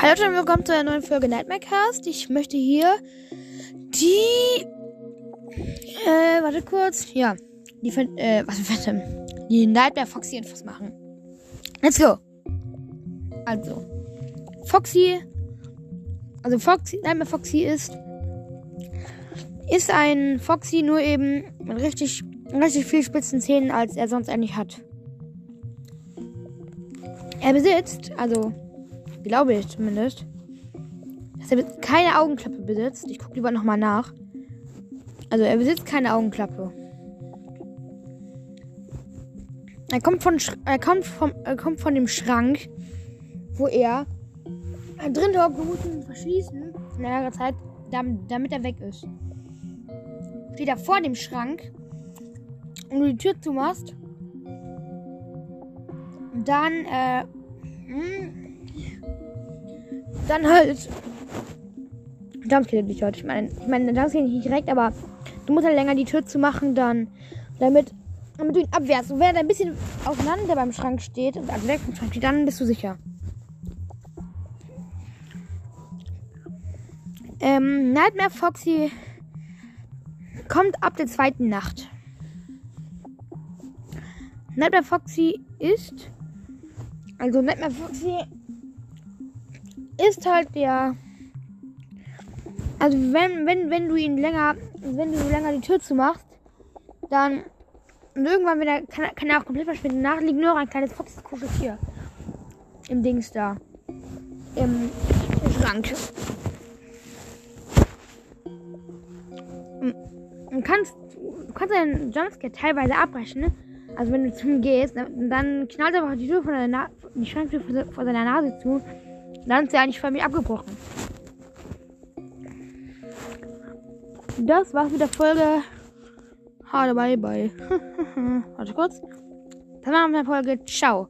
Hallo und willkommen zu einer neuen Folge Nightmare Cast. Ich möchte hier die. Äh, warte kurz. Ja. Die. Äh, was für Die Nightmare Foxy Infos machen. Let's go. Also. Foxy. Also Foxy. Nightmare Foxy ist. Ist ein Foxy nur eben mit richtig, richtig viel spitzen Zähnen, als er sonst eigentlich hat. Er besitzt, also glaube ich zumindest, dass er keine Augenklappe besitzt. Ich gucke lieber nochmal nach. Also er besitzt keine Augenklappe. Er kommt von, er kommt vom, er kommt von dem Schrank, wo er drin hockt, ihn verschließen in längerer Zeit, damit er weg ist. Steht er vor dem Schrank und du die Tür zumachst, dann, äh, hm, dann halt. Jumpscare dich heute. Ich meine, ich meine, Jumpscare nicht direkt, aber du musst halt länger die Tür zu machen, dann, damit, damit du ihn abwehrst. Und wenn er ein bisschen auseinander beim Schrank steht, also weg vom Schrank steht, dann bist du sicher. Ähm, Nightmare Foxy kommt ab der zweiten Nacht. Nightmare Foxy ist. Also Nightmare Foxy ist halt der. Also wenn, wenn, wenn du ihn länger, wenn du länger die Tür zumachst, dann und irgendwann wenn kann, kann er auch komplett verschwinden. Nach liegt nur noch ein kleines foxes hier. Im Dings da. Im, Schrank. Du kannst, du kannst deinen Jumpscare teilweise abbrechen, ne? Also wenn du zu ihm gehst, dann knallt er einfach die Tür von deiner die Schranktür vor seiner Nase zu dann ist er eigentlich für mich abgebrochen. Das war's mit der Folge. Hade bye bye. Warte kurz. Das war mit der Folge. Ciao.